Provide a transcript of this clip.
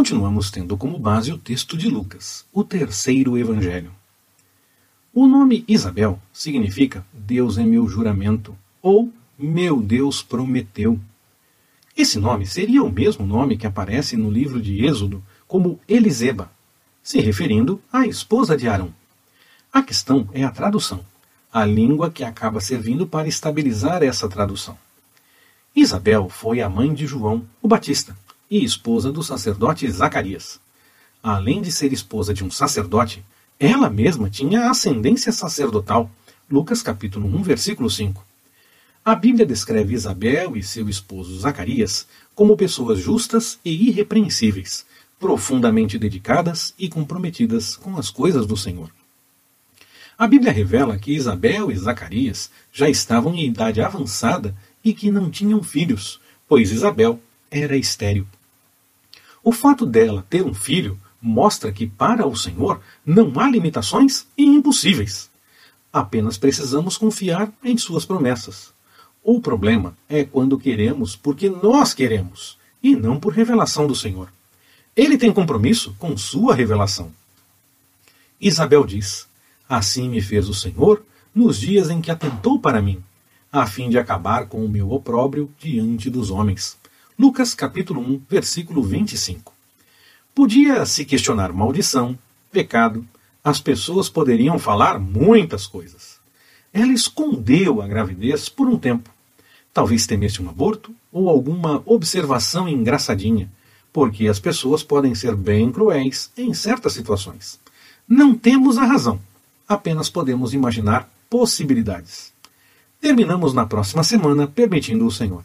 continuamos tendo como base o texto de Lucas, o terceiro evangelho. O nome Isabel significa Deus é meu juramento ou meu Deus prometeu. Esse nome seria o mesmo nome que aparece no livro de Êxodo como Eliseba, se referindo à esposa de Arão. A questão é a tradução, a língua que acaba servindo para estabilizar essa tradução. Isabel foi a mãe de João, o Batista, e esposa do sacerdote Zacarias. Além de ser esposa de um sacerdote, ela mesma tinha ascendência sacerdotal. Lucas capítulo 1, versículo 5. A Bíblia descreve Isabel e seu esposo Zacarias como pessoas justas e irrepreensíveis, profundamente dedicadas e comprometidas com as coisas do Senhor. A Bíblia revela que Isabel e Zacarias já estavam em idade avançada e que não tinham filhos, pois Isabel era estéril. O fato dela ter um filho mostra que para o Senhor não há limitações e impossíveis. Apenas precisamos confiar em suas promessas. O problema é quando queremos porque nós queremos e não por revelação do Senhor. Ele tem compromisso com sua revelação. Isabel diz: Assim me fez o Senhor nos dias em que atentou para mim, a fim de acabar com o meu opróbrio diante dos homens. Lucas capítulo 1, versículo 25. Podia se questionar maldição, pecado, as pessoas poderiam falar muitas coisas. Ela escondeu a gravidez por um tempo. Talvez temesse um aborto ou alguma observação engraçadinha, porque as pessoas podem ser bem cruéis em certas situações. Não temos a razão, apenas podemos imaginar possibilidades. Terminamos na próxima semana, permitindo o Senhor.